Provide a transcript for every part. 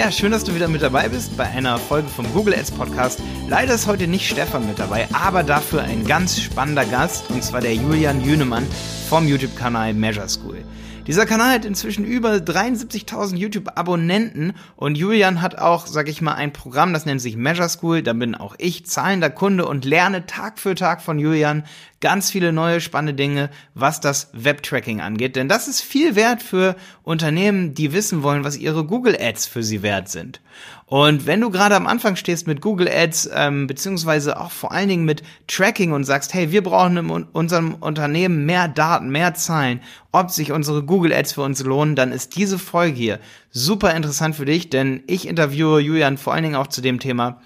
Ja, schön, dass du wieder mit dabei bist bei einer Folge vom Google Ads Podcast. Leider ist heute nicht Stefan mit dabei, aber dafür ein ganz spannender Gast und zwar der Julian Jünemann vom YouTube-Kanal Measure School. Dieser Kanal hat inzwischen über 73.000 YouTube-Abonnenten und Julian hat auch, sag ich mal, ein Programm, das nennt sich Measure School. Da bin auch ich zahlender Kunde und lerne Tag für Tag von Julian ganz viele neue spannende Dinge, was das Web-Tracking angeht. Denn das ist viel wert für Unternehmen, die wissen wollen, was ihre Google Ads für sie wert sind. Und wenn du gerade am Anfang stehst mit Google Ads, ähm, beziehungsweise auch vor allen Dingen mit Tracking und sagst, hey, wir brauchen in unserem Unternehmen mehr Daten, mehr Zahlen, ob sich unsere Google Ads für uns lohnen, dann ist diese Folge hier super interessant für dich, denn ich interviewe Julian vor allen Dingen auch zu dem Thema,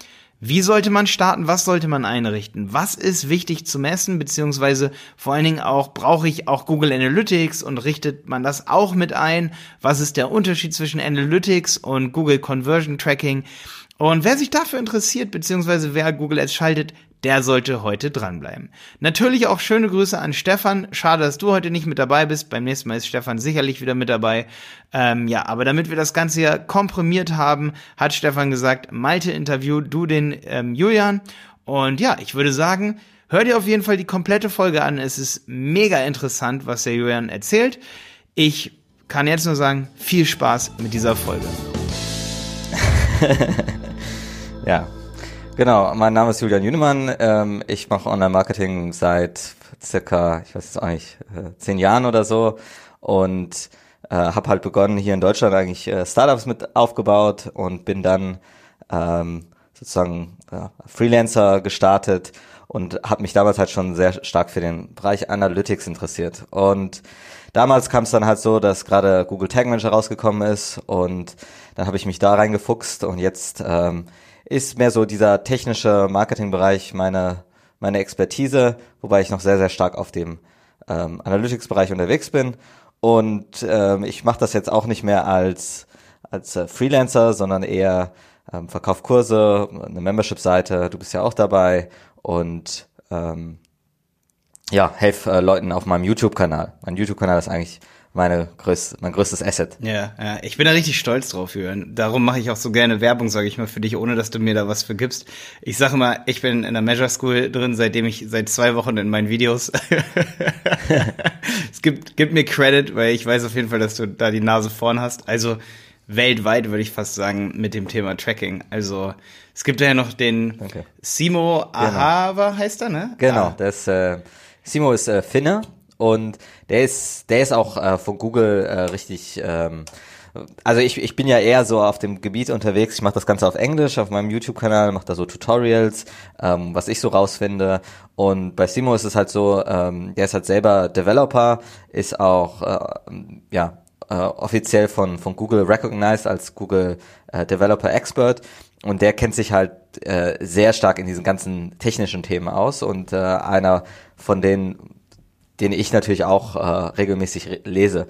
wie sollte man starten? Was sollte man einrichten? Was ist wichtig zu messen? Beziehungsweise vor allen Dingen auch, brauche ich auch Google Analytics und richtet man das auch mit ein? Was ist der Unterschied zwischen Analytics und Google Conversion Tracking? Und wer sich dafür interessiert, beziehungsweise wer Google Ads schaltet, der sollte heute dranbleiben. Natürlich auch schöne Grüße an Stefan. Schade, dass du heute nicht mit dabei bist. Beim nächsten Mal ist Stefan sicherlich wieder mit dabei. Ähm, ja, aber damit wir das Ganze ja komprimiert haben, hat Stefan gesagt, Malte Interview, du den ähm, Julian. Und ja, ich würde sagen, hör dir auf jeden Fall die komplette Folge an. Es ist mega interessant, was der Julian erzählt. Ich kann jetzt nur sagen, viel Spaß mit dieser Folge. ja, Genau, mein Name ist Julian Jünemann. Ähm, ich mache Online-Marketing seit circa, ich weiß jetzt auch nicht, äh, zehn Jahren oder so und äh, habe halt begonnen, hier in Deutschland eigentlich äh, Startups mit aufgebaut und bin dann ähm, sozusagen äh, Freelancer gestartet und habe mich damals halt schon sehr stark für den Bereich Analytics interessiert. Und damals kam es dann halt so, dass gerade Google Tag Manager rausgekommen ist und dann habe ich mich da reingefuchst und jetzt ähm, ist mehr so dieser technische Marketingbereich meine, meine Expertise, wobei ich noch sehr, sehr stark auf dem ähm, Analytics-Bereich unterwegs bin. Und ähm, ich mache das jetzt auch nicht mehr als, als äh, Freelancer, sondern eher ähm, verkauf Kurse, eine Membership-Seite, du bist ja auch dabei und ähm, ja, helf äh, Leuten auf meinem YouTube-Kanal. Mein YouTube-Kanal ist eigentlich meine größte, mein größtes Asset. Ja, ja, ich bin da richtig stolz drauf, Jürgen. Darum mache ich auch so gerne Werbung, sage ich mal, für dich, ohne dass du mir da was für gibst. Ich sage mal, ich bin in der Measure School drin, seitdem ich seit zwei Wochen in meinen Videos. es gibt, gibt mir Credit, weil ich weiß auf jeden Fall, dass du da die Nase vorn hast. Also weltweit würde ich fast sagen mit dem Thema Tracking. Also es gibt ja noch den Danke. Simo genau. Ahava genau. heißt er, ne? Genau, ah. das äh, Simo ist äh, Finne und der ist, der ist auch äh, von Google äh, richtig. Ähm, also ich, ich bin ja eher so auf dem Gebiet unterwegs. Ich mache das Ganze auf Englisch auf meinem YouTube-Kanal, mache da so Tutorials, ähm, was ich so rausfinde. Und bei Simo ist es halt so, ähm, der ist halt selber Developer, ist auch äh, ja äh, offiziell von von Google recognized als Google äh, Developer Expert und der kennt sich halt äh, sehr stark in diesen ganzen technischen Themen aus und äh, einer von den den ich natürlich auch äh, regelmäßig lese.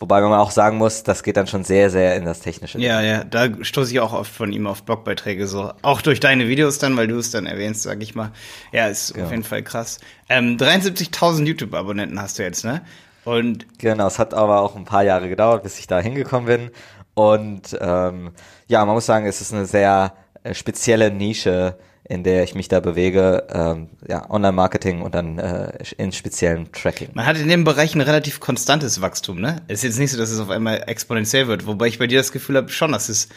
Wobei man auch sagen muss, das geht dann schon sehr, sehr in das Technische. Ja, ja, da stoße ich auch oft von ihm auf Blogbeiträge so. Auch durch deine Videos dann, weil du es dann erwähnst, sag ich mal. Ja, ist genau. auf jeden Fall krass. Ähm, 73.000 YouTube-Abonnenten hast du jetzt, ne? Und genau, es hat aber auch ein paar Jahre gedauert, bis ich da hingekommen bin. Und ähm, ja, man muss sagen, es ist eine sehr äh, spezielle Nische, in der ich mich da bewege, ähm, ja, Online-Marketing und dann äh, in speziellen Tracking. Man hat in dem Bereich ein relativ konstantes Wachstum, ne? Es ist jetzt nicht so, dass es auf einmal exponentiell wird, wobei ich bei dir das Gefühl habe, schon, dass es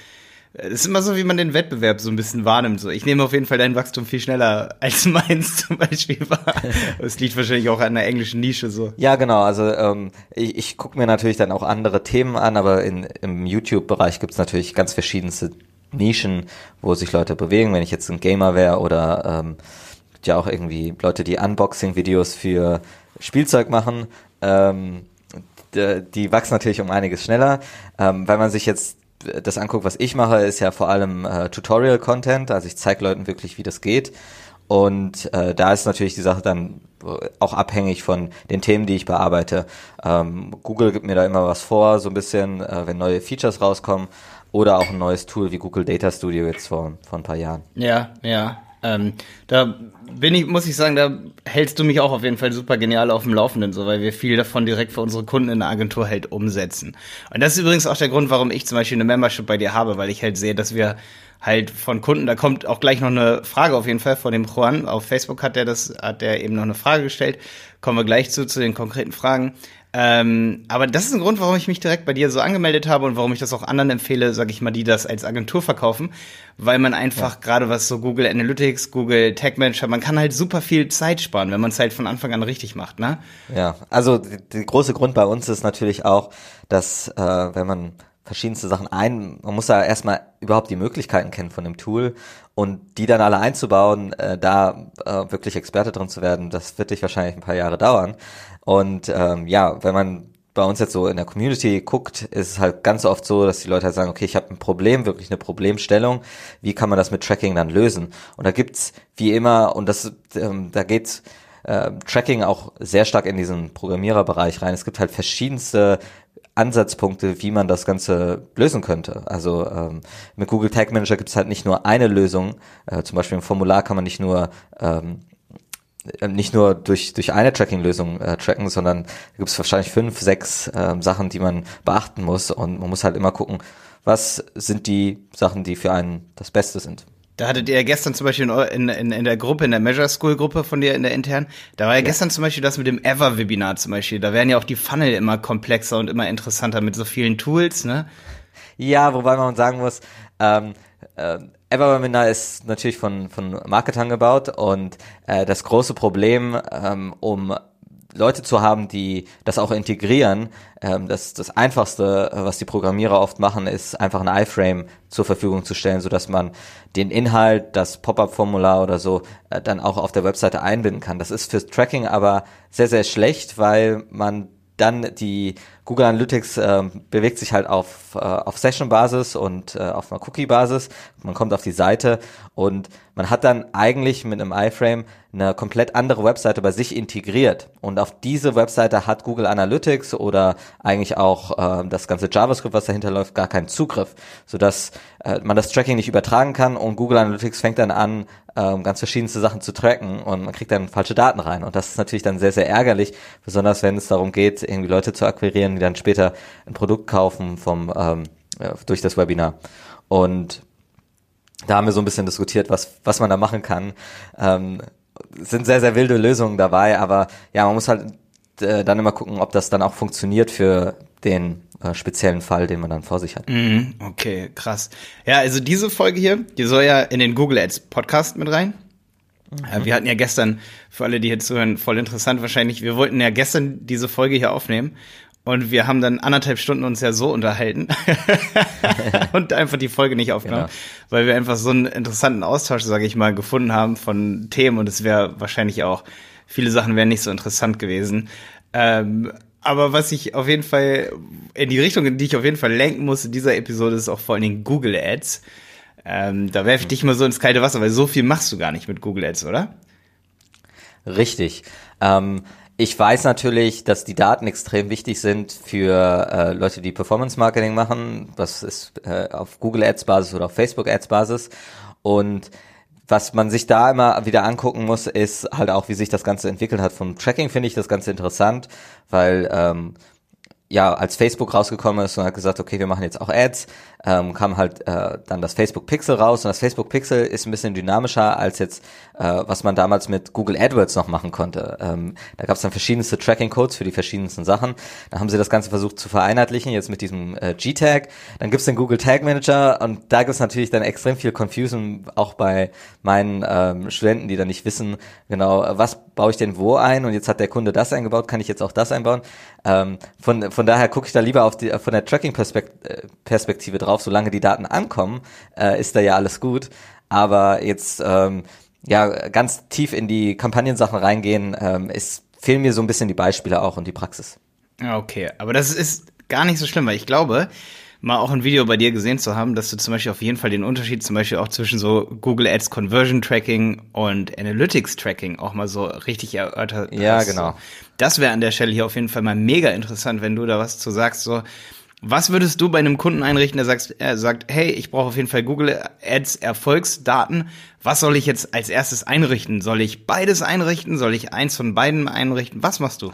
es ist immer so, wie man den Wettbewerb so ein bisschen wahrnimmt. So, ich nehme auf jeden Fall dein Wachstum viel schneller als meins zum Beispiel war. Es liegt wahrscheinlich auch an der englischen Nische so. Ja, genau. Also ähm, ich, ich gucke mir natürlich dann auch andere Themen an, aber in, im YouTube-Bereich gibt's natürlich ganz verschiedenste Nischen, wo sich Leute bewegen. Wenn ich jetzt ein Gamer wäre oder ähm, ja auch irgendwie Leute, die Unboxing-Videos für Spielzeug machen, ähm, die, wachsen natürlich um einiges schneller. Ähm, wenn man sich jetzt das anguckt, was ich mache, ist ja vor allem äh, Tutorial-Content. Also ich zeige Leuten wirklich, wie das geht. Und äh, da ist natürlich die Sache dann auch abhängig von den Themen, die ich bearbeite. Ähm, Google gibt mir da immer was vor, so ein bisschen, äh, wenn neue Features rauskommen. Oder auch ein neues Tool wie Google Data Studio jetzt vor, vor ein paar Jahren. Ja, ja. Ähm, da bin ich, muss ich sagen, da hältst du mich auch auf jeden Fall super genial auf dem Laufenden, so weil wir viel davon direkt für unsere Kunden in der Agentur halt umsetzen. Und das ist übrigens auch der Grund, warum ich zum Beispiel eine Membership bei dir habe, weil ich halt sehe, dass wir halt von Kunden, da kommt auch gleich noch eine Frage auf jeden Fall von dem Juan. Auf Facebook hat der das, hat der eben noch eine Frage gestellt. Kommen wir gleich zu, zu den konkreten Fragen. Ähm, aber das ist ein Grund, warum ich mich direkt bei dir so angemeldet habe und warum ich das auch anderen empfehle, sag ich mal, die das als Agentur verkaufen, weil man einfach ja. gerade was so Google Analytics, Google Tag Manager, man kann halt super viel Zeit sparen, wenn man es halt von Anfang an richtig macht, ne? Ja, also der große Grund bei uns ist natürlich auch, dass äh, wenn man verschiedenste Sachen ein. Man muss da erstmal überhaupt die Möglichkeiten kennen von dem Tool und die dann alle einzubauen, äh, da äh, wirklich Experte drin zu werden, das wird dich wahrscheinlich ein paar Jahre dauern. Und ähm, ja, wenn man bei uns jetzt so in der Community guckt, ist es halt ganz oft so, dass die Leute halt sagen, okay, ich habe ein Problem, wirklich eine Problemstellung, wie kann man das mit Tracking dann lösen? Und da gibt's wie immer, und das ähm, da geht's äh, Tracking auch sehr stark in diesen Programmiererbereich rein. Es gibt halt verschiedenste Ansatzpunkte, wie man das Ganze lösen könnte. Also ähm, mit Google Tag Manager gibt es halt nicht nur eine Lösung. Äh, zum Beispiel im Formular kann man nicht nur ähm, nicht nur durch, durch eine Tracking-Lösung äh, tracken, sondern da gibt es wahrscheinlich fünf, sechs äh, Sachen, die man beachten muss. Und man muss halt immer gucken, was sind die Sachen, die für einen das Beste sind. Da hattet ihr gestern zum Beispiel in, in, in der Gruppe, in der Measure School Gruppe von dir in der internen, da war ja, ja. gestern zum Beispiel das mit dem Ever-Webinar zum Beispiel. Da werden ja auch die Funnel immer komplexer und immer interessanter mit so vielen Tools, ne? Ja, wobei man sagen muss, ähm, äh, Everwebinar ist natürlich von, von Marketern gebaut und äh, das große Problem, ähm, um Leute zu haben, die das auch integrieren, ähm, das, das Einfachste, was die Programmierer oft machen, ist einfach ein iFrame zur Verfügung zu stellen, sodass man den Inhalt, das Pop-up-Formular oder so, äh, dann auch auf der Webseite einbinden kann. Das ist fürs Tracking aber sehr, sehr schlecht, weil man dann die Google Analytics äh, bewegt sich halt auf, äh, auf Session-Basis und äh, auf einer Cookie-Basis. Man kommt auf die Seite und man hat dann eigentlich mit einem iFrame eine komplett andere Webseite bei sich integriert. Und auf diese Webseite hat Google Analytics oder eigentlich auch äh, das ganze JavaScript, was dahinter läuft, gar keinen Zugriff, sodass äh, man das Tracking nicht übertragen kann und Google Analytics fängt dann an, äh, ganz verschiedenste Sachen zu tracken und man kriegt dann falsche Daten rein. Und das ist natürlich dann sehr, sehr ärgerlich, besonders wenn es darum geht, irgendwie Leute zu akquirieren, die dann später ein Produkt kaufen vom ähm, durch das Webinar. Und da haben wir so ein bisschen diskutiert, was, was man da machen kann. Ähm, sind sehr, sehr wilde Lösungen dabei, aber ja, man muss halt äh, dann immer gucken, ob das dann auch funktioniert für den äh, speziellen Fall, den man dann vor sich hat. Mm, okay, krass. Ja, also diese Folge hier, die soll ja in den Google Ads Podcast mit rein. Mhm. Wir hatten ja gestern, für alle, die hier zuhören, voll interessant wahrscheinlich, wir wollten ja gestern diese Folge hier aufnehmen und wir haben dann anderthalb Stunden uns ja so unterhalten und einfach die Folge nicht aufgenommen, genau. weil wir einfach so einen interessanten Austausch, sage ich mal, gefunden haben von Themen und es wäre wahrscheinlich auch, viele Sachen wären nicht so interessant gewesen. Ähm, aber was ich auf jeden Fall, in die Richtung, in die ich auf jeden Fall lenken muss in dieser Episode, ist auch vor allen Dingen Google Ads. Ähm, da werfe ich dich mal so ins kalte Wasser, weil so viel machst du gar nicht mit Google Ads, oder? Richtig. Ähm, ich weiß natürlich, dass die Daten extrem wichtig sind für äh, Leute, die Performance Marketing machen. Das ist äh, auf Google Ads Basis oder auf Facebook Ads Basis. Und was man sich da immer wieder angucken muss, ist halt auch, wie sich das Ganze entwickelt hat. Vom Tracking finde ich das Ganze interessant, weil ähm, ja, als Facebook rausgekommen ist und hat gesagt, okay, wir machen jetzt auch Ads, ähm, kam halt äh, dann das Facebook Pixel raus und das Facebook Pixel ist ein bisschen dynamischer als jetzt, äh, was man damals mit Google AdWords noch machen konnte. Ähm, da gab es dann verschiedenste Tracking-Codes für die verschiedensten Sachen. Da haben sie das Ganze versucht zu vereinheitlichen, jetzt mit diesem äh, G-Tag. Dann gibt's den Google Tag Manager und da gibt's natürlich dann extrem viel Confusion, auch bei meinen ähm, Studenten, die dann nicht wissen, genau, was baue ich denn wo ein und jetzt hat der Kunde das eingebaut, kann ich jetzt auch das einbauen. Ähm, von, von daher gucke ich da lieber auf die, von der Tracking-Perspektive drauf drauf, solange die Daten ankommen, äh, ist da ja alles gut. Aber jetzt ähm, ja ganz tief in die Kampagnensachen reingehen, ähm, ist, fehlen mir so ein bisschen die Beispiele auch und die Praxis. Okay, aber das ist gar nicht so schlimm, weil ich glaube, mal auch ein Video bei dir gesehen zu haben, dass du zum Beispiel auf jeden Fall den Unterschied zum Beispiel auch zwischen so Google Ads Conversion Tracking und Analytics Tracking auch mal so richtig erörtert hast. Ja, genau. Das wäre an der Stelle hier auf jeden Fall mal mega interessant, wenn du da was zu sagst, so Was würdest du bei einem Kunden einrichten, der sagt, er sagt, hey, ich brauche auf jeden Fall Google Ads Erfolgsdaten. Was soll ich jetzt als erstes einrichten? Soll ich beides einrichten? Soll ich eins von beiden einrichten? Was machst du?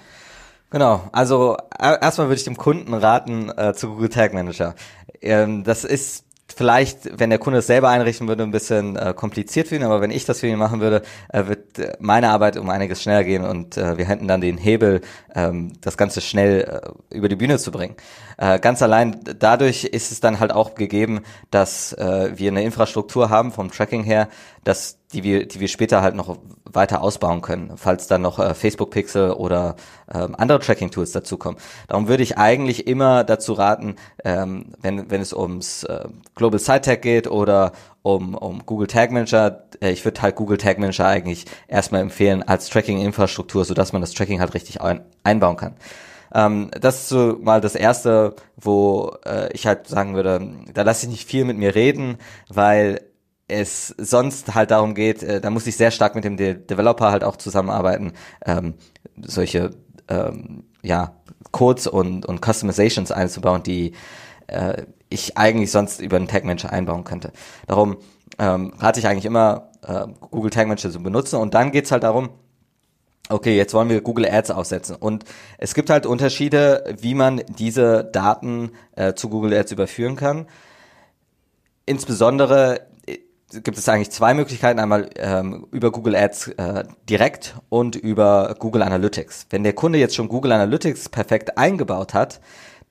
Genau, also erstmal würde ich dem Kunden raten äh, zu Google Tag Manager. Ähm, das ist vielleicht, wenn der Kunde es selber einrichten würde, ein bisschen äh, kompliziert für ihn, aber wenn ich das für ihn machen würde, äh, wird äh, meine Arbeit um einiges schneller gehen und äh, wir hätten dann den Hebel, ähm, das Ganze schnell äh, über die Bühne zu bringen. Äh, ganz allein dadurch ist es dann halt auch gegeben, dass äh, wir eine Infrastruktur haben vom Tracking her, dass die wir, die wir später halt noch weiter ausbauen können, falls dann noch äh, Facebook Pixel oder ähm, andere Tracking Tools dazukommen. Darum würde ich eigentlich immer dazu raten, ähm, wenn, wenn es ums äh, Global Site Tag geht oder um, um Google Tag Manager, äh, ich würde halt Google Tag Manager eigentlich erstmal empfehlen als Tracking Infrastruktur, so dass man das Tracking halt richtig ein, einbauen kann. Ähm, das ist so mal das erste, wo äh, ich halt sagen würde, da lasse ich nicht viel mit mir reden, weil es sonst halt darum geht, äh, da muss ich sehr stark mit dem De Developer halt auch zusammenarbeiten, ähm, solche ähm, ja, Codes und, und Customizations einzubauen, die äh, ich eigentlich sonst über einen Tag Manager einbauen könnte. Darum ähm, rate ich eigentlich immer, äh, Google Tag Manager zu benutzen und dann geht's halt darum, okay, jetzt wollen wir Google Ads aufsetzen. Und es gibt halt Unterschiede, wie man diese Daten äh, zu Google Ads überführen kann. Insbesondere gibt es eigentlich zwei Möglichkeiten. Einmal ähm, über Google Ads äh, direkt und über Google Analytics. Wenn der Kunde jetzt schon Google Analytics perfekt eingebaut hat,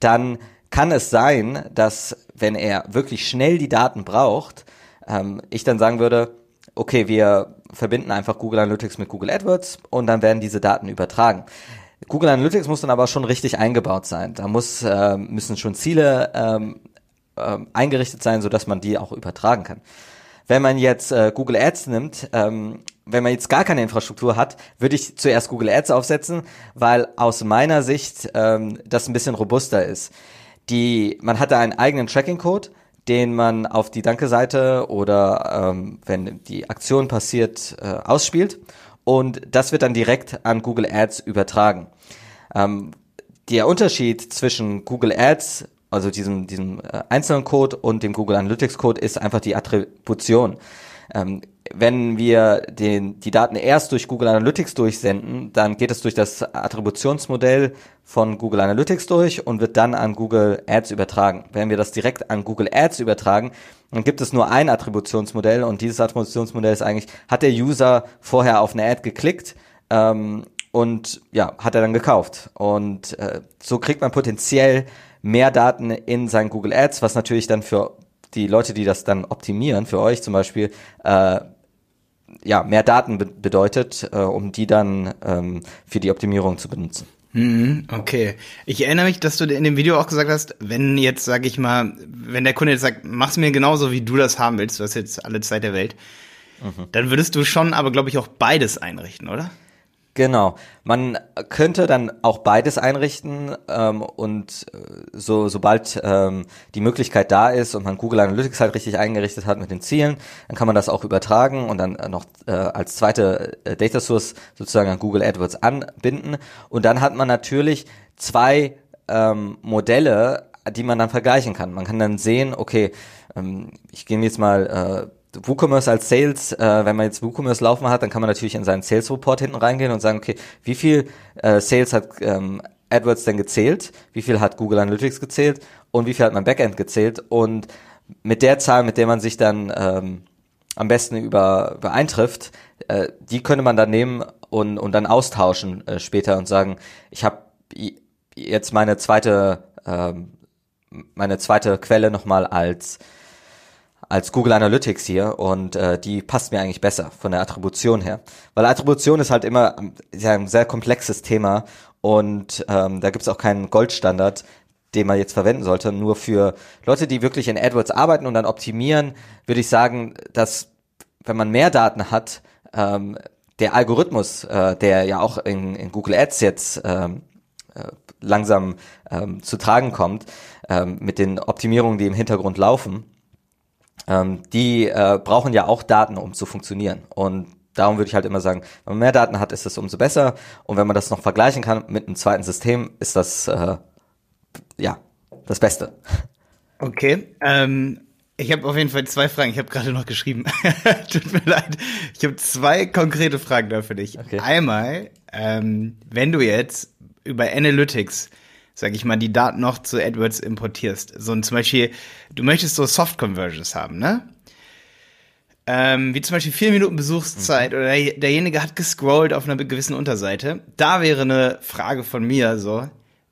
dann kann es sein, dass wenn er wirklich schnell die Daten braucht, ähm, ich dann sagen würde, okay, wir verbinden einfach Google Analytics mit Google AdWords und dann werden diese Daten übertragen. Google Analytics muss dann aber schon richtig eingebaut sein. Da muss, äh, müssen schon Ziele ähm, äh, eingerichtet sein, sodass man die auch übertragen kann. Wenn man jetzt äh, Google Ads nimmt, ähm, wenn man jetzt gar keine Infrastruktur hat, würde ich zuerst Google Ads aufsetzen, weil aus meiner Sicht ähm, das ein bisschen robuster ist. Die, man hat da einen eigenen Tracking-Code, den man auf die Danke-Seite oder ähm, wenn die Aktion passiert, äh, ausspielt. Und das wird dann direkt an Google Ads übertragen. Ähm, der Unterschied zwischen Google Ads also diesem, diesem äh, einzelnen Code und dem Google Analytics Code ist einfach die Attribution. Ähm, wenn wir den, die Daten erst durch Google Analytics durchsenden, dann geht es durch das Attributionsmodell von Google Analytics durch und wird dann an Google Ads übertragen. Wenn wir das direkt an Google Ads übertragen, dann gibt es nur ein Attributionsmodell und dieses Attributionsmodell ist eigentlich, hat der User vorher auf eine Ad geklickt ähm, und ja, hat er dann gekauft. Und äh, so kriegt man potenziell mehr Daten in sein Google Ads, was natürlich dann für die Leute, die das dann optimieren, für euch zum Beispiel, äh, ja, mehr Daten be bedeutet, äh, um die dann ähm, für die Optimierung zu benutzen. Mhm, okay. Ich erinnere mich, dass du in dem Video auch gesagt hast, wenn jetzt, sag ich mal, wenn der Kunde jetzt sagt, mach's mir genauso, wie du das haben willst, du hast jetzt alle Zeit der Welt, mhm. dann würdest du schon aber, glaube ich, auch beides einrichten, oder? Genau. Man könnte dann auch beides einrichten ähm, und äh, so sobald ähm, die Möglichkeit da ist und man Google Analytics halt richtig eingerichtet hat mit den Zielen, dann kann man das auch übertragen und dann noch äh, als zweite äh, Data Source sozusagen an Google AdWords anbinden und dann hat man natürlich zwei ähm, Modelle, die man dann vergleichen kann. Man kann dann sehen, okay, ähm, ich gehe jetzt mal äh, WooCommerce als Sales, äh, wenn man jetzt WooCommerce laufen hat, dann kann man natürlich in seinen Sales Report hinten reingehen und sagen, okay, wie viel äh, Sales hat ähm, AdWords denn gezählt, wie viel hat Google Analytics gezählt? Und wie viel hat mein Backend gezählt? Und mit der Zahl, mit der man sich dann ähm, am besten über, übereintrifft, äh, die könnte man dann nehmen und, und dann austauschen äh, später und sagen, ich habe jetzt meine zweite ähm, meine zweite Quelle nochmal als als Google Analytics hier und äh, die passt mir eigentlich besser von der Attribution her. Weil Attribution ist halt immer ja, ein sehr komplexes Thema und ähm, da gibt's auch keinen Goldstandard, den man jetzt verwenden sollte. Nur für Leute, die wirklich in AdWords arbeiten und dann optimieren, würde ich sagen, dass wenn man mehr Daten hat, ähm, der Algorithmus, äh, der ja auch in, in Google Ads jetzt ähm, äh, langsam ähm, zu tragen kommt, ähm, mit den Optimierungen, die im Hintergrund laufen, ähm, die äh, brauchen ja auch Daten, um zu funktionieren. Und darum würde ich halt immer sagen, wenn man mehr Daten hat, ist das umso besser. Und wenn man das noch vergleichen kann mit einem zweiten System, ist das äh, ja das Beste. Okay, ähm, ich habe auf jeden Fall zwei Fragen. Ich habe gerade noch geschrieben. Tut mir leid. Ich habe zwei konkrete Fragen da für dich. Okay. Einmal, ähm, wenn du jetzt über Analytics, sag ich mal, die Daten noch zu AdWords importierst, so ein zum Beispiel, du möchtest so Soft Conversions haben, ne? Ähm, wie zum Beispiel vier Minuten Besuchszeit mhm. oder derjenige hat gescrollt auf einer gewissen Unterseite. Da wäre eine Frage von mir so,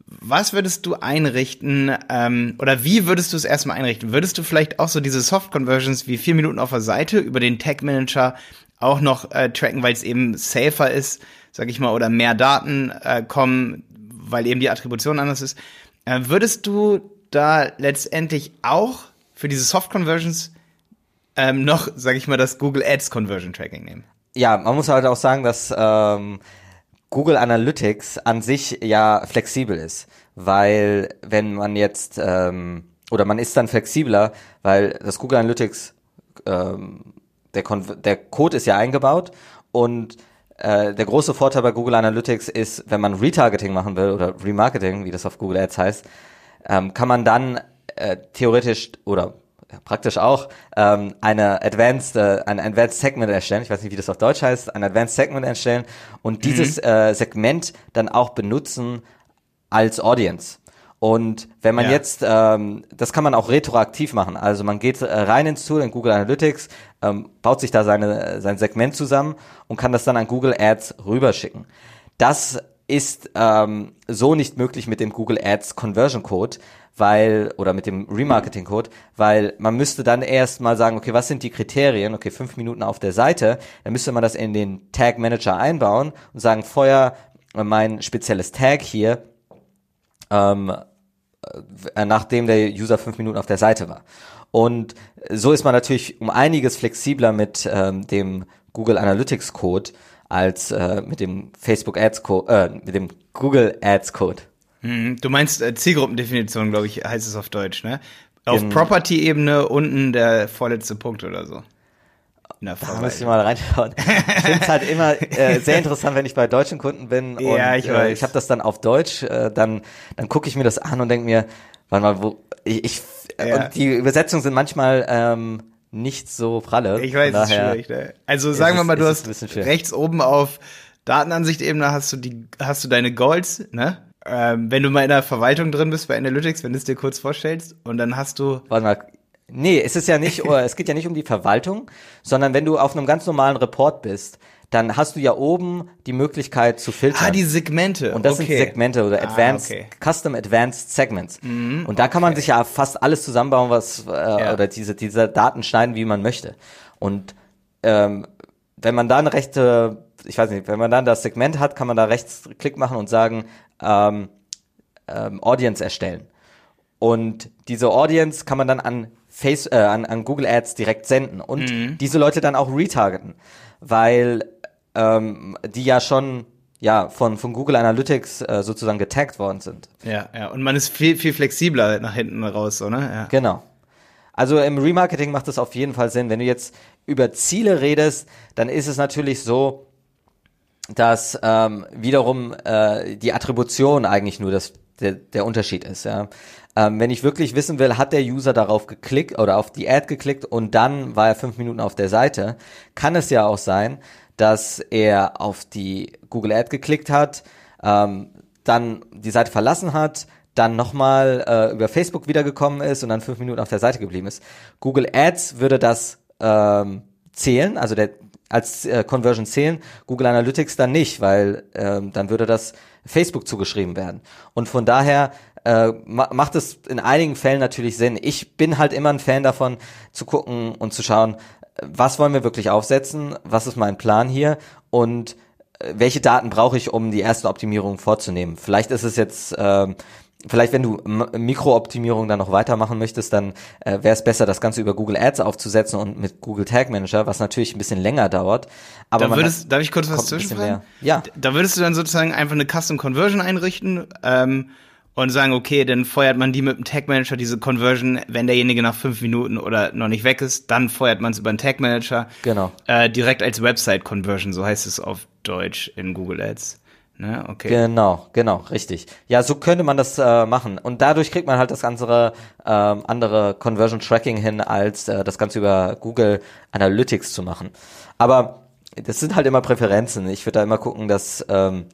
was würdest du einrichten ähm, oder wie würdest du es erstmal einrichten? Würdest du vielleicht auch so diese Soft Conversions wie vier Minuten auf der Seite über den Tag Manager auch noch äh, tracken, weil es eben safer ist, sag ich mal, oder mehr Daten äh, kommen, weil eben die Attribution anders ist? Äh, würdest du da letztendlich auch für diese Soft Conversions ähm, noch, sag ich mal, das Google Ads Conversion Tracking nehmen? Ja, man muss halt auch sagen, dass ähm, Google Analytics an sich ja flexibel ist, weil wenn man jetzt ähm, oder man ist dann flexibler, weil das Google Analytics ähm, der, der Code ist ja eingebaut und äh, der große Vorteil bei Google Analytics ist, wenn man Retargeting machen will oder Remarketing, wie das auf Google Ads heißt, ähm, kann man dann äh, theoretisch oder praktisch auch ähm, eine Advanced, äh, ein Advanced Segment erstellen. Ich weiß nicht, wie das auf Deutsch heißt. Ein Advanced Segment erstellen und dieses mhm. äh, Segment dann auch benutzen als Audience. Und wenn man ja. jetzt, ähm, das kann man auch retroaktiv machen. Also man geht äh, rein ins Tool in Google Analytics, ähm, baut sich da seine, sein Segment zusammen und kann das dann an Google Ads rüberschicken. Das ist ähm, so nicht möglich mit dem Google Ads Conversion Code, weil, oder mit dem Remarketing-Code, weil man müsste dann erst mal sagen, okay, was sind die Kriterien? Okay, fünf Minuten auf der Seite, dann müsste man das in den Tag Manager einbauen und sagen, feuer mein spezielles Tag hier, ähm, äh, nachdem der User fünf Minuten auf der Seite war. Und so ist man natürlich um einiges flexibler mit ähm, dem Google Analytics Code als äh, mit dem Facebook Ads Code, äh, mit dem Google Ads Code. Mhm. Du meinst äh, Zielgruppendefinition, glaube ich, heißt es auf Deutsch, ne? Auf Property-Ebene unten der vorletzte Punkt oder so. Da muss ich mal reinschauen. Ich finde es halt immer äh, sehr interessant, wenn ich bei deutschen Kunden bin und ja, ich, äh, ich habe das dann auf Deutsch, äh, dann, dann gucke ich mir das an und denke mir, warte mal, wo ich, ich ja. und die Übersetzungen sind manchmal ähm, nicht so pralle. Ich weiß, es ist schwierig. Ne? Also sagen wir mal, du hast rechts oben auf Datenansicht-Ebene hast du die, hast du deine Goals, ne? ähm, wenn du mal in der Verwaltung drin bist bei Analytics, wenn du es dir kurz vorstellst und dann hast du. Warte mal. Nee, es ist ja nicht, es geht ja nicht um die Verwaltung, sondern wenn du auf einem ganz normalen Report bist, dann hast du ja oben die Möglichkeit zu filtern. Ah, die Segmente. Und das okay. sind Segmente oder ah, Advanced, ah, okay. Custom Advanced Segments. Mhm, und da kann man sich ja fast alles zusammenbauen, was, äh, ja. oder diese, diese Daten schneiden, wie man möchte. Und ähm, wenn man da eine rechte, ich weiß nicht, wenn man dann das Segment hat, kann man da Rechtsklick machen und sagen, ähm, ähm, Audience erstellen. Und diese Audience kann man dann an Face, äh, an, an Google Ads direkt senden und mhm. diese Leute dann auch retargeten, weil ähm, die ja schon ja von von Google Analytics äh, sozusagen getaggt worden sind. Ja, ja. Und man ist viel viel flexibler nach hinten raus, so ne? Ja. Genau. Also im Remarketing macht das auf jeden Fall Sinn. Wenn du jetzt über Ziele redest, dann ist es natürlich so, dass ähm, wiederum äh, die Attribution eigentlich nur das, der, der Unterschied ist. Ja. Ähm, wenn ich wirklich wissen will, hat der User darauf geklickt oder auf die Ad geklickt und dann war er fünf Minuten auf der Seite, kann es ja auch sein, dass er auf die Google Ad geklickt hat, ähm, dann die Seite verlassen hat, dann nochmal äh, über Facebook wiedergekommen ist und dann fünf Minuten auf der Seite geblieben ist. Google Ads würde das ähm, zählen, also der, als äh, Conversion zählen, Google Analytics dann nicht, weil ähm, dann würde das Facebook zugeschrieben werden. Und von daher äh, ma macht es in einigen Fällen natürlich Sinn. Ich bin halt immer ein Fan davon, zu gucken und zu schauen, was wollen wir wirklich aufsetzen, was ist mein Plan hier und äh, welche Daten brauche ich, um die ersten Optimierungen vorzunehmen. Vielleicht ist es jetzt ähm, Vielleicht, wenn du Mikrooptimierung dann noch weitermachen möchtest, dann äh, wäre es besser, das Ganze über Google Ads aufzusetzen und mit Google Tag Manager, was natürlich ein bisschen länger dauert. Aber da würdest, darf ich kurz was zwischenfragen? Ja. Da würdest du dann sozusagen einfach eine Custom Conversion einrichten ähm, und sagen, okay, dann feuert man die mit dem Tag Manager, diese Conversion, wenn derjenige nach fünf Minuten oder noch nicht weg ist, dann feuert man es über den Tag Manager. Genau. Äh, direkt als Website Conversion, so heißt es auf Deutsch in Google Ads. Ne? Okay. Genau, genau, richtig. Ja, so könnte man das äh, machen. Und dadurch kriegt man halt das ganze ähm, andere Conversion Tracking hin, als äh, das Ganze über Google Analytics zu machen. Aber das sind halt immer Präferenzen. Ich würde da immer gucken, dass ähm,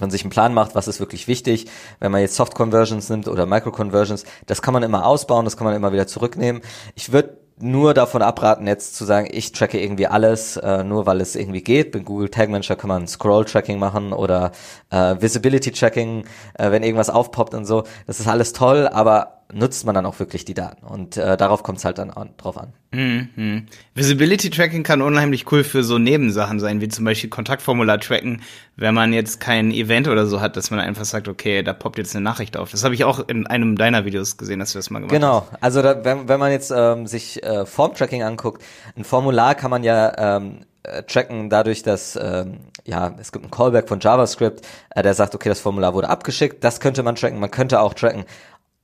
man sich einen Plan macht, was ist wirklich wichtig. Wenn man jetzt Soft Conversions nimmt oder Micro Conversions, das kann man immer ausbauen, das kann man immer wieder zurücknehmen. Ich würde nur davon abraten, jetzt zu sagen, ich tracke irgendwie alles, äh, nur weil es irgendwie geht. Mit Google Tag Manager kann man Scroll-Tracking machen oder äh, Visibility-Tracking, äh, wenn irgendwas aufpoppt und so. Das ist alles toll, aber nutzt man dann auch wirklich die Daten. Und äh, darauf kommt es halt dann an, drauf an. Mhm. Visibility Tracking kann unheimlich cool für so Nebensachen sein, wie zum Beispiel Kontaktformular tracken, wenn man jetzt kein Event oder so hat, dass man einfach sagt, okay, da poppt jetzt eine Nachricht auf. Das habe ich auch in einem deiner Videos gesehen, dass du das mal gemacht genau. hast. Genau, also da, wenn, wenn man jetzt ähm, sich äh, Form-Tracking anguckt, ein Formular kann man ja ähm, äh, tracken dadurch, dass ähm, ja es gibt einen Callback von JavaScript, äh, der sagt, okay, das Formular wurde abgeschickt. Das könnte man tracken. Man könnte auch tracken,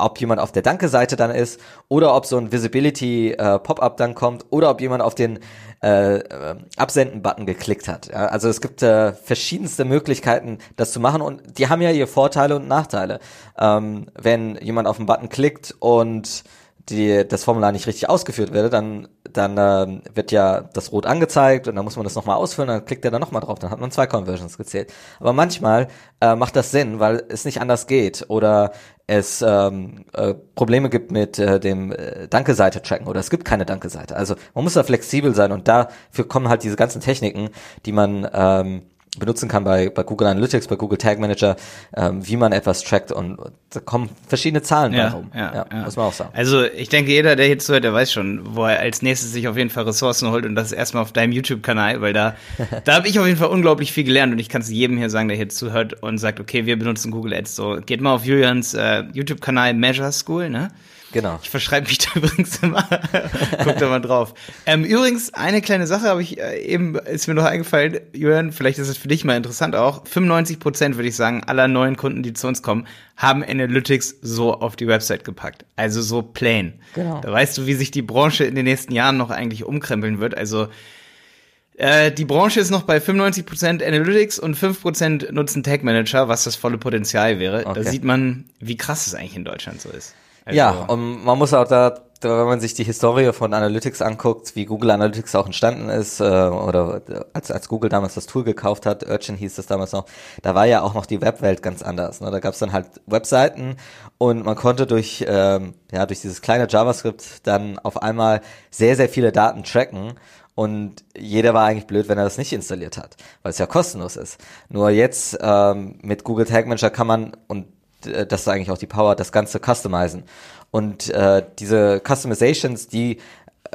ob jemand auf der Danke-Seite dann ist oder ob so ein Visibility-Pop-up äh, dann kommt oder ob jemand auf den äh, äh, Absenden-Button geklickt hat. Ja, also es gibt äh, verschiedenste Möglichkeiten, das zu machen und die haben ja ihre Vorteile und Nachteile. Ähm, wenn jemand auf den Button klickt und die, das Formular nicht richtig ausgeführt wird, dann, dann äh, wird ja das rot angezeigt und dann muss man das nochmal ausfüllen, dann klickt er da nochmal drauf, dann hat man zwei Conversions gezählt. Aber manchmal äh, macht das Sinn, weil es nicht anders geht oder es ähm, äh, Probleme gibt mit äh, dem äh, Danke-Seite-Tracken oder es gibt keine Danke-Seite. Also man muss da flexibel sein und dafür kommen halt diese ganzen Techniken, die man ähm, benutzen kann bei, bei Google Analytics, bei Google Tag Manager, ähm, wie man etwas trackt und da kommen verschiedene Zahlen ja, rum. Ja, ja, ja, muss man auch sagen. Also ich denke, jeder, der jetzt zuhört, der weiß schon, wo er als nächstes sich auf jeden Fall Ressourcen holt und das erstmal auf deinem YouTube-Kanal, weil da, da habe ich auf jeden Fall unglaublich viel gelernt und ich kann es jedem hier sagen, der hier zuhört und sagt, okay, wir benutzen Google Ads. So, geht mal auf Julians äh, YouTube-Kanal Measure School, ne? Genau. Ich verschreibe mich da übrigens immer. Guck da mal drauf. Ähm, übrigens, eine kleine Sache habe ich äh, eben, ist mir noch eingefallen, Julian, vielleicht ist es für dich mal interessant auch. 95 Prozent, würde ich sagen, aller neuen Kunden, die zu uns kommen, haben Analytics so auf die Website gepackt. Also so plain. Genau. Da weißt du, wie sich die Branche in den nächsten Jahren noch eigentlich umkrempeln wird. Also, äh, die Branche ist noch bei 95% Analytics und 5% nutzen Tag Manager, was das volle Potenzial wäre. Okay. Da sieht man, wie krass es eigentlich in Deutschland so ist. Also, ja, und man muss auch da, wenn man sich die Historie von Analytics anguckt, wie Google Analytics auch entstanden ist, äh, oder als, als Google damals das Tool gekauft hat, Urchin hieß das damals noch, da war ja auch noch die Webwelt ganz anders. Ne? Da gab es dann halt Webseiten und man konnte durch, ähm, ja, durch dieses kleine JavaScript dann auf einmal sehr, sehr viele Daten tracken. Und jeder war eigentlich blöd, wenn er das nicht installiert hat, weil es ja kostenlos ist. Nur jetzt ähm, mit Google Tag Manager kann man, und das ist eigentlich auch die Power, das Ganze customizen. Und äh, diese Customizations, die,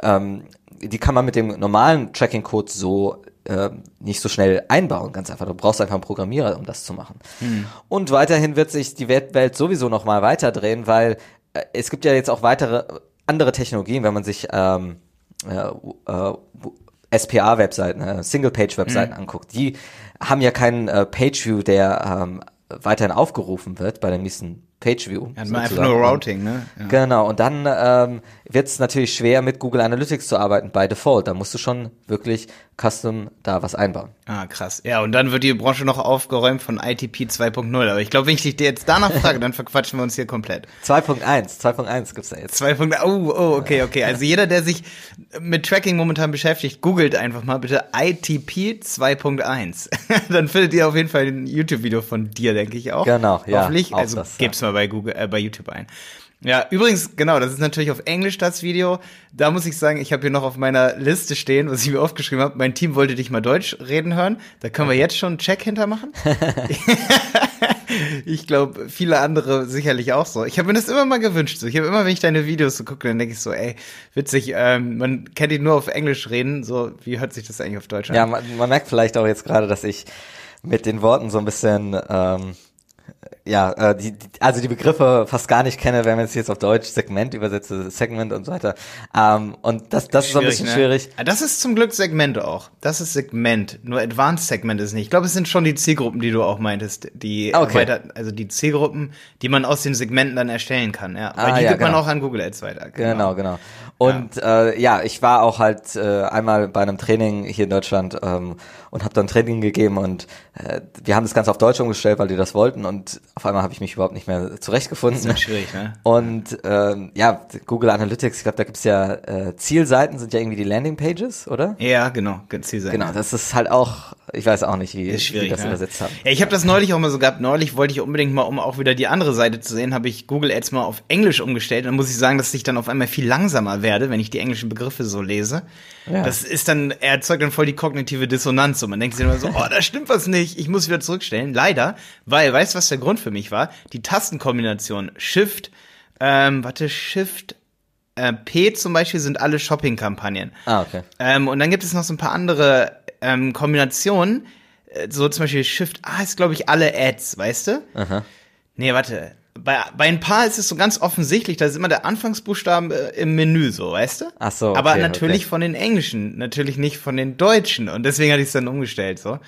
ähm, die kann man mit dem normalen Tracking-Code so äh, nicht so schnell einbauen, ganz einfach. Du brauchst einfach einen Programmierer, um das zu machen. Hm. Und weiterhin wird sich die Welt sowieso noch mal weiterdrehen, weil äh, es gibt ja jetzt auch weitere andere Technologien, wenn man sich ähm, äh, äh, SPA-Webseiten, äh, Single-Page-Webseiten Mhm. anguckt, die haben ja keinen äh, Page-View, der ähm, weiterhin aufgerufen wird bei dem nächsten Page-View. Man einfach nur Routing, ne? Ja. Genau, und dann ähm, wird es natürlich schwer, mit Google Analytics zu arbeiten, by default. Da musst du schon wirklich custom da was einbauen. Ah, krass. Ja, und dann wird die Branche noch aufgeräumt von ITP 2.0. Aber ich glaube, wenn ich dich jetzt danach frage, dann verquatschen wir uns hier komplett. 2.1, 2.1 gibt's da jetzt. 2.0, oh, oh, okay, okay. Also jeder, der sich mit Tracking momentan beschäftigt, googelt einfach mal bitte ITP 2.1. dann findet ihr auf jeden Fall ein YouTube-Video von dir, denke ich auch. Genau, ja, Hoffentlich. auch Also das, ja. geb's mal bei Google, äh, bei YouTube ein. Ja, übrigens, genau, das ist natürlich auf Englisch das Video. Da muss ich sagen, ich habe hier noch auf meiner Liste stehen, was ich mir aufgeschrieben habe. Mein Team wollte dich mal Deutsch reden hören. Da können wir jetzt schon einen Check hintermachen. ich glaube, viele andere sicherlich auch so. Ich habe mir das immer mal gewünscht. So. Ich habe immer, wenn ich deine Videos so gucke, dann denke ich so, ey, witzig, ähm, man kennt ihn nur auf Englisch reden. So, wie hört sich das eigentlich auf Deutsch an? Ja, man, man merkt vielleicht auch jetzt gerade, dass ich mit den Worten so ein bisschen ähm, ja, äh, die, die, also die Begriffe fast gar nicht kenne, wenn man es jetzt auf Deutsch Segment übersetze, Segment und so weiter. Ähm, und das, das ist so ein bisschen ne? schwierig. Ah, Das ist zum Glück Segment auch. Das ist Segment. Nur Advanced Segment ist nicht. Ich glaube, es sind schon die Zielgruppen, die du auch meintest, die Okay. weiter, also die Zielgruppen, die man aus den Segmenten dann erstellen kann. Ja, weil Ah, die ja, gibt man genau. auch an Google Ads weiter. Genau, genau. Und ja. Äh, ja, ich war auch halt äh, einmal bei einem Training hier in Deutschland ähm, und habe dann Training gegeben und äh, wir haben das Ganze auf Deutsch umgestellt, weil die das wollten und auf einmal habe ich mich überhaupt nicht mehr zurechtgefunden. Das ist schwierig, ne? Und ähm, ja, Google Analytics, ich glaube, da gibt's ja äh, Zielseiten, sind ja irgendwie die Landingpages, oder? Ja, genau, Zielseiten. Genau, das ist halt auch, ich weiß auch nicht, wie, wie das ne? übersetzt haben. Ja, ich habe das neulich auch mal so gehabt. Neulich wollte ich unbedingt mal, um auch wieder die andere Seite zu sehen, habe ich Google Ads mal auf Englisch umgestellt. Und dann muss ich sagen, dass ich dann auf einmal viel langsamer werde, wenn ich die englischen Begriffe so lese. Ja. Das ist dann, er erzeugt dann voll die kognitive Dissonanz. Und man denkt sich immer so, oh, da stimmt was nicht, ich muss wieder zurückstellen. Leider, weil, weißt du, was der Grund für mich war? Die Tastenkombination Shift, ähm, warte, Shift, äh, P zum Beispiel sind alle Shopping-Kampagnen. Ah, okay. Ähm, und dann gibt es noch so ein paar andere ähm, Kombinationen, äh, so zum Beispiel Shift A ist, glaube ich, alle Ads, weißt du? Aha. Nee, warte. Bei, bei ein paar ist es so ganz offensichtlich, da ist immer der Anfangsbuchstaben äh, im Menü, so, weißt du? Ach so. Okay, Aber natürlich okay. von den Englischen, natürlich nicht von den Deutschen. Und deswegen hatte ich es dann umgestellt, so.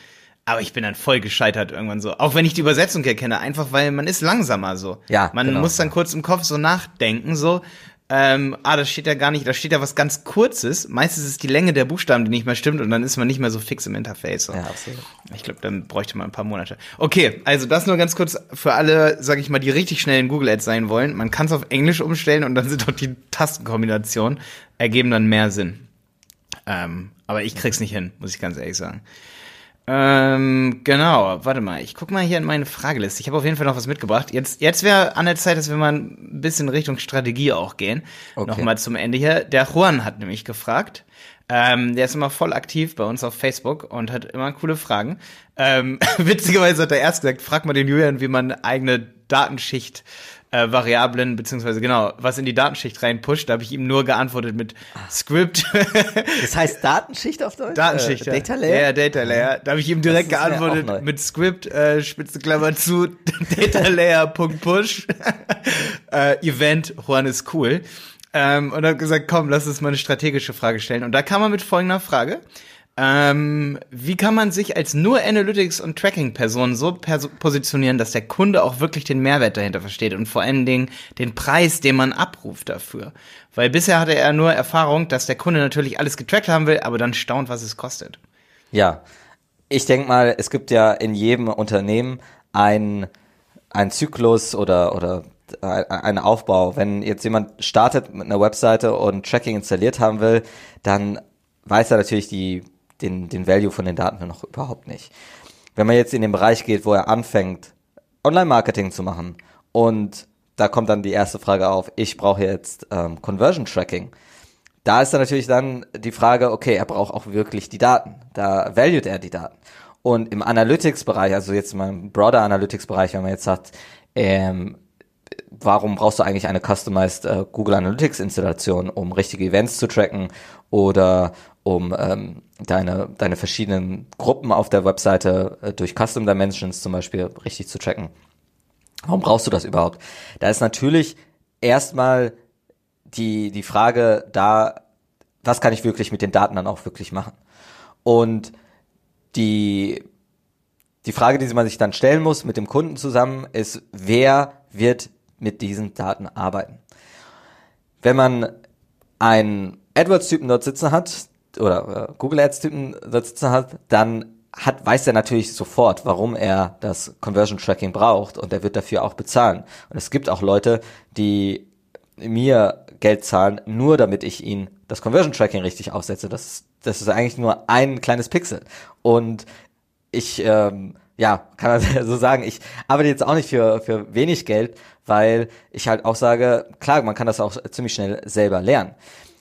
Aber ich bin dann voll gescheitert irgendwann so. Auch wenn ich die Übersetzung erkenne, einfach weil man ist langsamer so. Ja. Man genau. muss dann kurz im Kopf so nachdenken, so ähm, ah, das steht ja gar nicht, da steht ja was ganz Kurzes. Meistens ist die Länge der Buchstaben, die nicht mehr stimmt und dann ist man nicht mehr so fix im Interface. So. Ja, absolut. Ich glaube, dann bräuchte man ein paar Monate. Okay, also das nur ganz kurz für alle, sag ich mal, die richtig schnell in Google Ads sein wollen. Man kann es auf Englisch umstellen und dann sind doch die Tastenkombinationen ergeben dann mehr Sinn. Ähm, aber ich krieg's nicht hin, muss ich ganz ehrlich sagen. Ähm, genau, warte mal, ich guck mal hier in meine Frageliste. Ich habe auf jeden Fall noch was mitgebracht. Jetzt, jetzt wäre an der Zeit, dass wir mal ein bisschen Richtung Strategie auch gehen. Okay. Nochmal zum Ende hier. Der Juan hat nämlich gefragt. Ähm, der ist immer voll aktiv bei uns auf Facebook und hat immer coole Fragen. Ähm, witzigerweise hat er erst gesagt, frag mal den Julian, wie man eigene Datenschicht äh, Variablen, beziehungsweise genau, was in die Datenschicht reinpusht. Da habe ich ihm nur geantwortet mit Script. das heißt Datenschicht auf Deutsch? Datenschicht, äh, Data Layer? Ja, Data Layer. Da habe ich ihm direkt geantwortet mit Script, äh, Spitze Klammer zu, Data Layer, Punkt Push. äh, Event, Juan ist cool. Ähm, und habe gesagt, komm, lass uns mal eine strategische Frage stellen. Und da kam man mit folgender Frage. Ähm, wie kann man sich als nur Analytics- und Tracking-Person so positionieren, dass der Kunde auch wirklich den Mehrwert dahinter versteht und vor allen Dingen den Preis, den man abruft dafür? Weil bisher hatte er nur Erfahrung, dass der Kunde natürlich alles getrackt haben will, aber dann staunt, was es kostet. Ja, ich denke mal, es gibt ja in jedem Unternehmen ein, ein Zyklus oder, oder einen Aufbau. Wenn jetzt jemand startet mit einer Webseite und Tracking installiert haben will, dann weiß er natürlich die den, den Value von den Daten noch überhaupt nicht. Wenn man jetzt in den Bereich geht, wo er anfängt, Online-Marketing zu machen und da kommt dann die erste Frage auf, ich brauche jetzt ähm, Conversion Tracking. Da ist dann natürlich dann die Frage, okay, er braucht auch wirklich die Daten. Da valued er die Daten. Und im Analytics-Bereich, also jetzt im broader Analytics-Bereich, wenn man jetzt sagt, ähm, warum brauchst du eigentlich eine customized äh, Google Analytics Installation, um richtige Events zu tracken oder um ähm, deine, deine verschiedenen Gruppen auf der Webseite äh, durch Custom Dimensions zum Beispiel richtig zu tracken. Warum brauchst du das überhaupt? Da ist natürlich erstmal die, die Frage da, was kann ich wirklich mit den Daten dann auch wirklich machen? Und die, die Frage, die man sich dann stellen muss mit dem Kunden zusammen, ist, wer wird mit diesen Daten arbeiten? Wenn man einen AdWords-Typen dort sitzen hat, oder äh, Google Ads-Typen sitzen hat, dann hat, weiß er natürlich sofort, warum er das Conversion Tracking braucht und er wird dafür auch bezahlen. Und es gibt auch Leute, die mir Geld zahlen, nur damit ich ihnen das Conversion Tracking richtig aufsetze. Das, das ist eigentlich nur ein kleines Pixel. Und ich, ähm, ja, kann man so sagen, ich arbeite jetzt auch nicht für, für wenig Geld, weil ich halt auch sage, klar, man kann das auch ziemlich schnell selber lernen.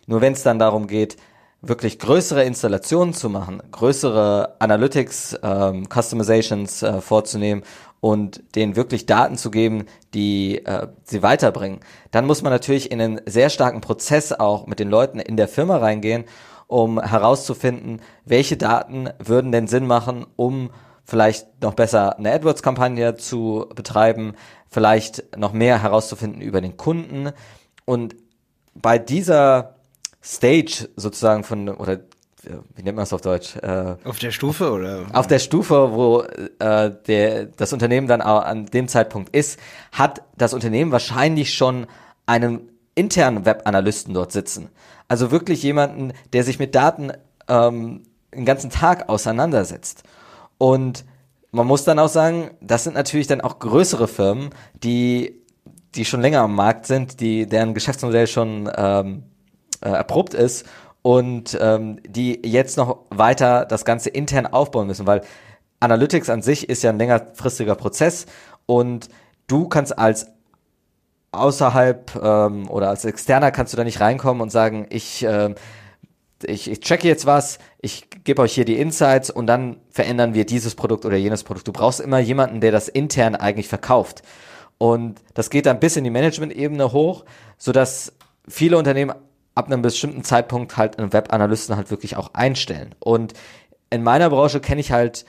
Nur wenn es dann darum geht, wirklich größere Installationen zu machen, größere Analytics, ähm, Customizations äh, vorzunehmen und denen wirklich Daten zu geben, die äh, sie weiterbringen, dann muss man natürlich in einen sehr starken Prozess auch mit den Leuten in der Firma reingehen, um herauszufinden, welche Daten würden denn Sinn machen, um vielleicht noch besser eine AdWords-Kampagne zu betreiben, vielleicht noch mehr herauszufinden über den Kunden. Und bei dieser Stage sozusagen von, oder wie nennt man es auf Deutsch? Äh, auf der Stufe oder? Auf der Stufe, wo äh, der, das Unternehmen dann an dem Zeitpunkt ist, hat das Unternehmen wahrscheinlich schon einen internen Webanalysten dort sitzen. Also wirklich jemanden, der sich mit Daten ähm, den ganzen Tag auseinandersetzt. Und man muss dann auch sagen, das sind natürlich dann auch größere Firmen, die, die schon länger am Markt sind, die, deren Geschäftsmodell schon ähm, äh, erprobt ist und ähm, die jetzt noch weiter das Ganze intern aufbauen müssen, weil Analytics an sich ist ja ein längerfristiger Prozess und du kannst als außerhalb ähm, oder als Externer kannst du da nicht reinkommen und sagen, ich, äh, ich, ich checke jetzt was, ich gebe euch hier die Insights und dann verändern wir dieses Produkt oder jenes Produkt. Du brauchst immer jemanden, der das intern eigentlich verkauft. Und das geht dann bis in die Management-Ebene hoch, sodass viele Unternehmen ab einem bestimmten Zeitpunkt halt einen Webanalysten halt wirklich auch einstellen. Und in meiner Branche kenne ich halt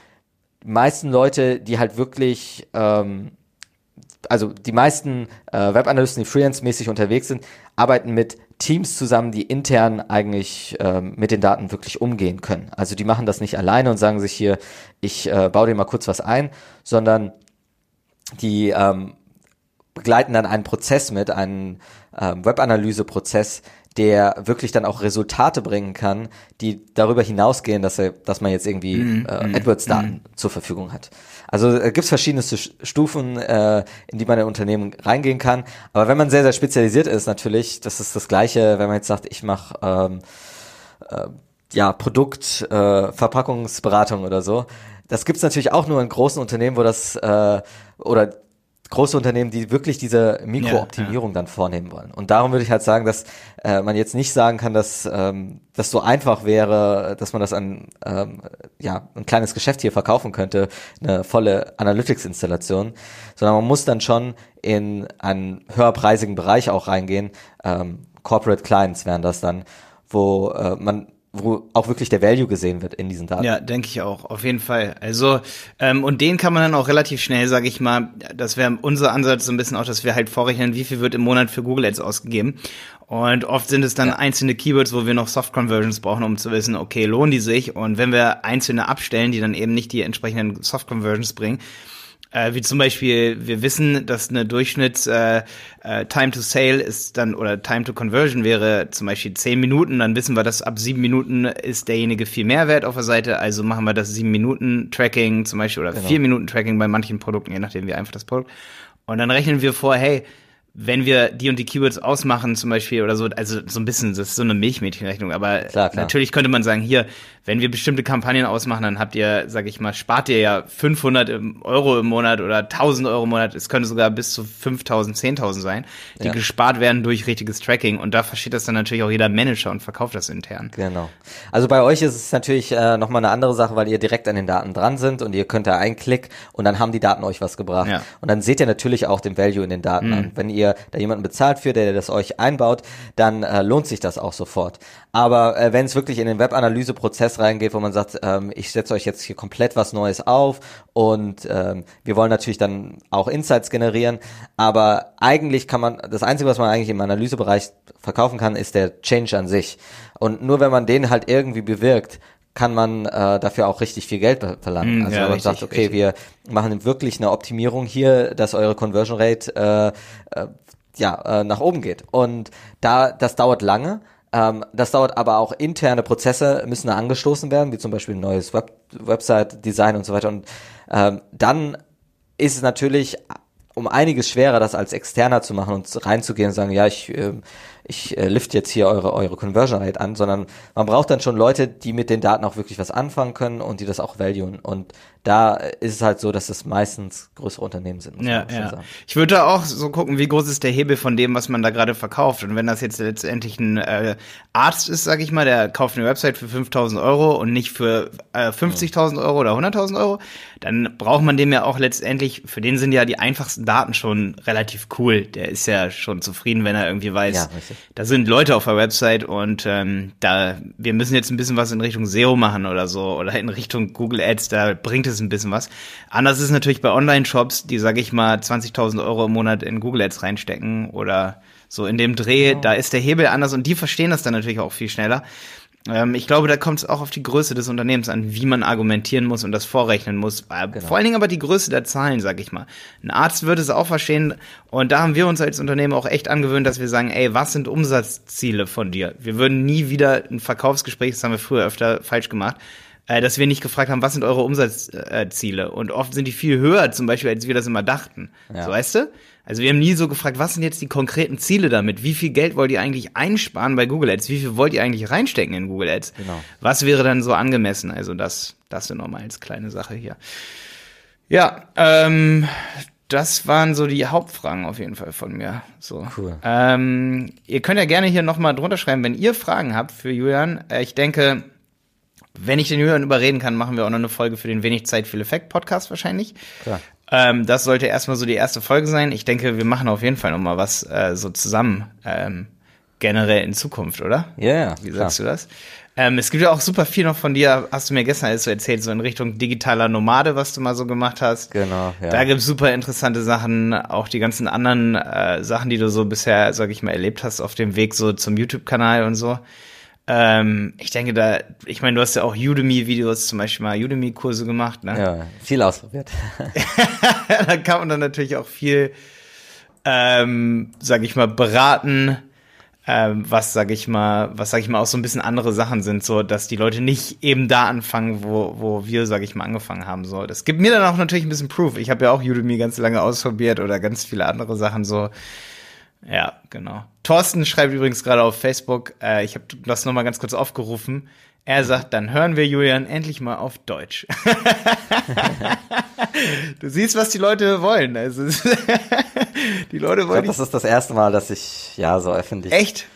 die meisten Leute, die halt wirklich ähm, also die meisten äh, Webanalysten, die freelance-mäßig unterwegs sind, arbeiten mit Teams zusammen, die intern eigentlich ähm, mit den Daten wirklich umgehen können. Also die machen das nicht alleine und sagen sich hier, ich äh, baue dir mal kurz was ein, sondern die ähm, begleiten dann einen Prozess mit, einen ähm, Webanalyse-Prozess, der wirklich dann auch Resultate bringen kann, die darüber hinausgehen, dass er, dass man jetzt irgendwie mm, äh, mm, AdWords-Daten mm. zur Verfügung hat. Also äh, gibt es verschiedene Stufen, äh, in die man in Unternehmen reingehen kann. Aber wenn man sehr, sehr spezialisiert ist, natürlich, das ist das Gleiche, wenn man jetzt sagt, ich mache ähm, äh, ja Produkt, äh, Verpackungsberatung oder so. Das gibt's natürlich auch nur in großen Unternehmen, wo das äh, oder große Unternehmen, die wirklich diese Mikrooptimierung ja, ja. dann vornehmen wollen. Und darum würde ich halt sagen, dass äh, man jetzt nicht sagen kann, dass ähm, das so einfach wäre, dass man das an ähm, ja ein kleines Geschäft hier verkaufen könnte, eine volle Analytics-Installation, sondern man muss dann schon in einen höherpreisigen Bereich auch reingehen. Ähm, Corporate Clients wären das dann, wo äh, man wo auch wirklich der Value gesehen wird in diesen Daten. Ja, denke ich auch, auf jeden Fall. Also, ähm, und den kann man dann auch relativ schnell, sage ich mal, das wäre unser Ansatz so ein bisschen auch, dass wir halt vorrechnen, wie viel wird im Monat für Google Ads ausgegeben. Und oft sind es dann ja. einzelne Keywords, wo wir noch Soft Conversions brauchen, um zu wissen, okay, lohnen die sich? Und wenn wir einzelne abstellen, die dann eben nicht die entsprechenden Soft Conversions bringen, äh, wie zum Beispiel, wir wissen, dass eine Durchschnitts äh, äh, Time to Sale ist dann oder Time to Conversion wäre zum Beispiel zehn Minuten, dann wissen wir, dass ab sieben Minuten ist derjenige viel mehr wert auf der Seite, also machen wir das sieben Minuten Tracking zum Beispiel oder genau. vier Minuten Tracking bei manchen Produkten, je nachdem wie einfach das Produkt. Und dann rechnen wir vor, hey, wenn wir die und die Keywords ausmachen, zum Beispiel oder so, also so ein bisschen, das ist so eine Milchmädchenrechnung, aber klar, klar. natürlich könnte man sagen, hier, wenn wir bestimmte Kampagnen ausmachen, dann habt ihr, sag ich mal, spart ihr ja 500 Euro im Monat oder 1000 Euro im Monat, es könnte sogar bis zu 5000, 10.000 sein, die ja. gespart werden durch richtiges Tracking und da versteht das dann natürlich auch jeder Manager und verkauft das intern. Genau. Also bei euch ist es natürlich äh, nochmal eine andere Sache, weil ihr direkt an den Daten dran sind und ihr könnt da einen Klick und dann haben die Daten euch was gebracht. Ja. Und dann seht ihr natürlich auch den Value in den Daten mhm. an. Wenn ihr da jemanden bezahlt für, der das euch einbaut, dann äh, lohnt sich das auch sofort. Aber äh, wenn es wirklich in den Webanalyse-Prozess reingeht, wo man sagt, ähm, ich setze euch jetzt hier komplett was Neues auf und ähm, wir wollen natürlich dann auch Insights generieren, aber eigentlich kann man, das Einzige, was man eigentlich im Analysebereich verkaufen kann, ist der Change an sich. Und nur wenn man den halt irgendwie bewirkt, kann man äh, dafür auch richtig viel Geld verlangen. Mm, also ja, wenn man richtig, sagt, okay, richtig. wir machen wirklich eine Optimierung hier, dass eure Conversion Rate äh, äh, ja äh, nach oben geht. Und da das dauert lange. Ähm, das dauert aber auch interne Prozesse müssen da angestoßen werden, wie zum Beispiel ein neues Web Website-Design und so weiter. Und ähm, dann ist es natürlich um einiges schwerer, das als Externer zu machen und reinzugehen und sagen, ja, ich äh, ich äh, lift jetzt hier eure, eure Conversion Rate an, sondern man braucht dann schon Leute, die mit den Daten auch wirklich was anfangen können und die das auch valuen. Und da ist es halt so, dass es meistens größere Unternehmen sind. ja, ja. Sagen. Ich würde auch so gucken, wie groß ist der Hebel von dem, was man da gerade verkauft. Und wenn das jetzt letztendlich ein äh, Arzt ist, sag ich mal, der kauft eine Website für 5000 Euro und nicht für äh, 50.000 Euro oder 100.000 Euro, dann braucht man dem ja auch letztendlich, für den sind ja die einfachsten Daten schon relativ cool. Der ist ja schon zufrieden, wenn er irgendwie weiß, ja, da sind Leute auf der Website und ähm, da wir müssen jetzt ein bisschen was in Richtung SEO machen oder so oder in Richtung Google Ads, da bringt es ein bisschen was. Anders ist natürlich bei Online-Shops, die, sage ich mal, 20.000 Euro im Monat in Google Ads reinstecken oder so in dem Dreh, oh. da ist der Hebel anders und die verstehen das dann natürlich auch viel schneller. Ähm, ich glaube, da kommt es auch auf die Größe des Unternehmens an, wie man argumentieren muss und das vorrechnen muss. Äh, genau. Vor allen Dingen aber die Größe der Zahlen, sag ich mal. Ein Arzt würde es auch verstehen und da haben wir uns als Unternehmen auch echt angewöhnt, dass wir sagen, ey, was sind Umsatzziele von dir? Wir würden nie wieder ein Verkaufsgespräch, das haben wir früher öfter falsch gemacht, äh, dass wir nicht gefragt haben, was sind eure Umsatzziele? Und oft sind die viel höher, zum Beispiel, als wir das immer dachten. Ja. So weißt du? Also wir haben nie so gefragt, was sind jetzt die konkreten Ziele damit? Wie viel Geld wollt ihr eigentlich einsparen bei Google Ads? Wie viel wollt ihr eigentlich reinstecken in Google Ads? Genau. Was wäre dann so angemessen? Also das, das sind nochmal als kleine Sache hier. Ja, ähm, das waren so die Hauptfragen auf jeden Fall von mir. So. Cool. Ähm, ihr könnt ja gerne hier nochmal drunter schreiben, wenn ihr Fragen habt für Julian. Äh, ich denke, wenn ich den Julian überreden kann, machen wir auch noch eine Folge für den Wenig Zeit, viel Effekt Podcast wahrscheinlich. Klar. Ähm, das sollte erstmal so die erste Folge sein. Ich denke, wir machen auf jeden Fall noch mal was äh, so zusammen ähm, generell in Zukunft, oder? Ja, yeah, Wie sagst klar. du das? Ähm, es gibt ja auch super viel noch von dir, hast du mir gestern alles so erzählt, so in Richtung digitaler Nomade, was du mal so gemacht hast. Genau, ja. Da gibt's super interessante Sachen, auch die ganzen anderen äh, Sachen, die du so bisher, sag ich mal, erlebt hast auf dem Weg so zum YouTube-Kanal und so. Ähm, ich denke da, ich meine, du hast ja auch Udemy-Videos, zum Beispiel mal Udemy-Kurse gemacht, ne? Ja, viel ausprobiert. da kann man dann natürlich auch viel, ähm, sag ich mal, beraten, ähm, was, sag ich mal, was, sag ich mal, auch so ein bisschen andere Sachen sind, so, dass die Leute nicht eben da anfangen, wo, wo wir, sag ich mal, angefangen haben, so. Das gibt mir dann auch natürlich ein bisschen Proof. Ich habe ja auch Udemy ganz lange ausprobiert oder ganz viele andere Sachen, so ja, genau. Thorsten schreibt übrigens gerade auf Facebook, äh, ich habe das nochmal ganz kurz aufgerufen. Er sagt, dann hören wir Julian endlich mal auf Deutsch. du siehst, was die Leute wollen. Also die Leute wollen. Ich glaub, das ist das erste Mal, dass ich ja so öffentlich. Echt?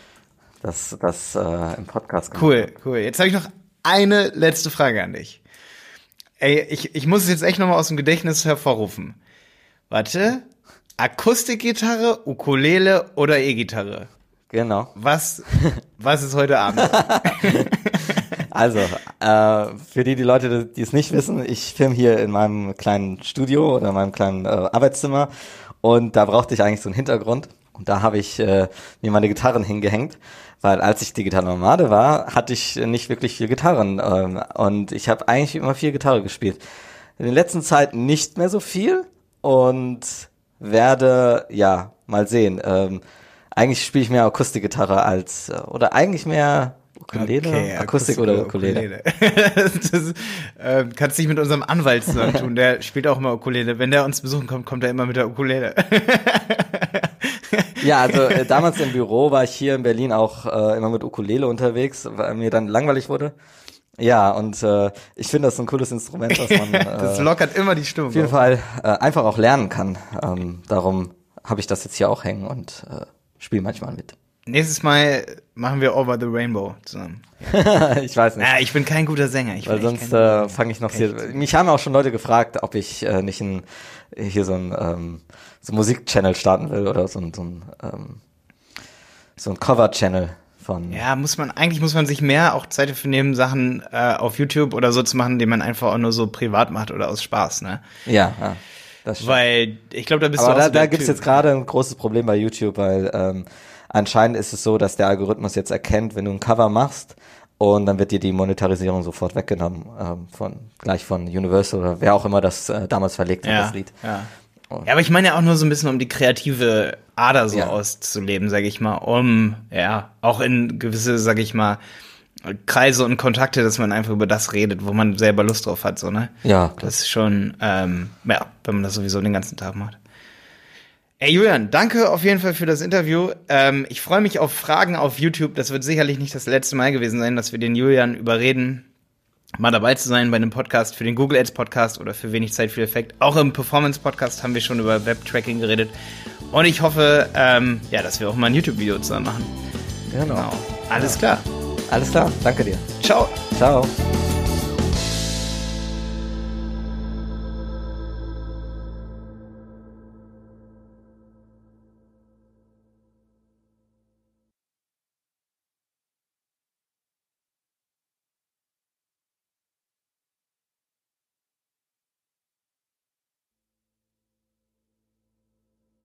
Das, das äh, im Podcast. Cool, cool. Jetzt habe ich noch eine letzte Frage an dich. Ey, ich, ich muss es jetzt echt nochmal aus dem Gedächtnis hervorrufen. Warte, Akustikgitarre, Ukulele oder E-Gitarre? Genau. Was, was ist heute Abend? also, äh, für die, die Leute, die es nicht wissen, ich film hier in meinem kleinen Studio oder meinem kleinen äh, Arbeitszimmer und da brauchte ich eigentlich so einen Hintergrund und da habe ich äh, mir meine Gitarren hingehängt, weil als ich digitale Nomade war, hatte ich nicht wirklich viel Gitarren ähm, und ich habe eigentlich immer viel Gitarre gespielt. In den letzten Zeiten nicht mehr so viel und werde, ja, mal sehen. Ähm, eigentlich spiele ich mehr Akustikgitarre als, äh, oder eigentlich mehr Ukulele? Okay, Akustik, Akustik, oder Ukulele? Ukulele. das, äh, kannst dich mit unserem Anwalt zusammentun, der spielt auch immer Ukulele. Wenn der uns besuchen kommt, kommt er immer mit der Ukulele. ja, also äh, damals im Büro war ich hier in Berlin auch äh, immer mit Ukulele unterwegs, weil mir dann langweilig wurde. Ja, und äh, ich finde das ein cooles Instrument, was man. Äh, das lockert immer die Stimmung. Auf jeden Fall äh, einfach auch lernen kann. Ähm, darum habe ich das jetzt hier auch hängen und äh, spiele manchmal mit. Nächstes Mal machen wir Over the Rainbow zusammen. ich weiß nicht. Ja, ich bin kein guter Sänger. Ich Weil sonst äh, fange ich noch hier. Mich haben auch schon Leute gefragt, ob ich äh, nicht ein, hier so ein ähm, so Musikchannel starten will oder so ein, so ein, ähm, so ein Cover-Channel von. Ja, muss man, eigentlich muss man sich mehr auch Zeit dafür nehmen, Sachen äh, auf YouTube oder so zu machen, die man einfach auch nur so privat macht oder aus Spaß, ne? Ja, ja. Das stimmt. Weil ich glaube, da bist Aber du auch da, so da gibt's jetzt gerade ein großes Problem bei YouTube, weil ähm, anscheinend ist es so, dass der Algorithmus jetzt erkennt, wenn du ein Cover machst und dann wird dir die Monetarisierung sofort weggenommen ähm, von gleich von Universal oder wer auch immer das äh, damals verlegt hat, ja, das Lied. Ja. Ja, aber ich meine ja auch nur so ein bisschen, um die kreative Ader so ja. auszuleben, sage ich mal, um ja auch in gewisse, sage ich mal, Kreise und Kontakte, dass man einfach über das redet, wo man selber Lust drauf hat, so ne? Ja. Klar. Das ist schon, ähm, ja, wenn man das sowieso den ganzen Tag macht. Ey Julian, danke auf jeden Fall für das Interview. Ähm, ich freue mich auf Fragen auf YouTube. Das wird sicherlich nicht das letzte Mal gewesen sein, dass wir den Julian überreden, mal dabei zu sein bei einem Podcast für den Google Ads Podcast oder für wenig Zeit, viel Effekt. Auch im Performance Podcast haben wir schon über Web-Tracking geredet. Und ich hoffe, ähm, ja, dass wir auch mal ein YouTube-Video zusammen machen. Genau. genau. Alles klar. Alles klar. Danke dir. Ciao. Ciao.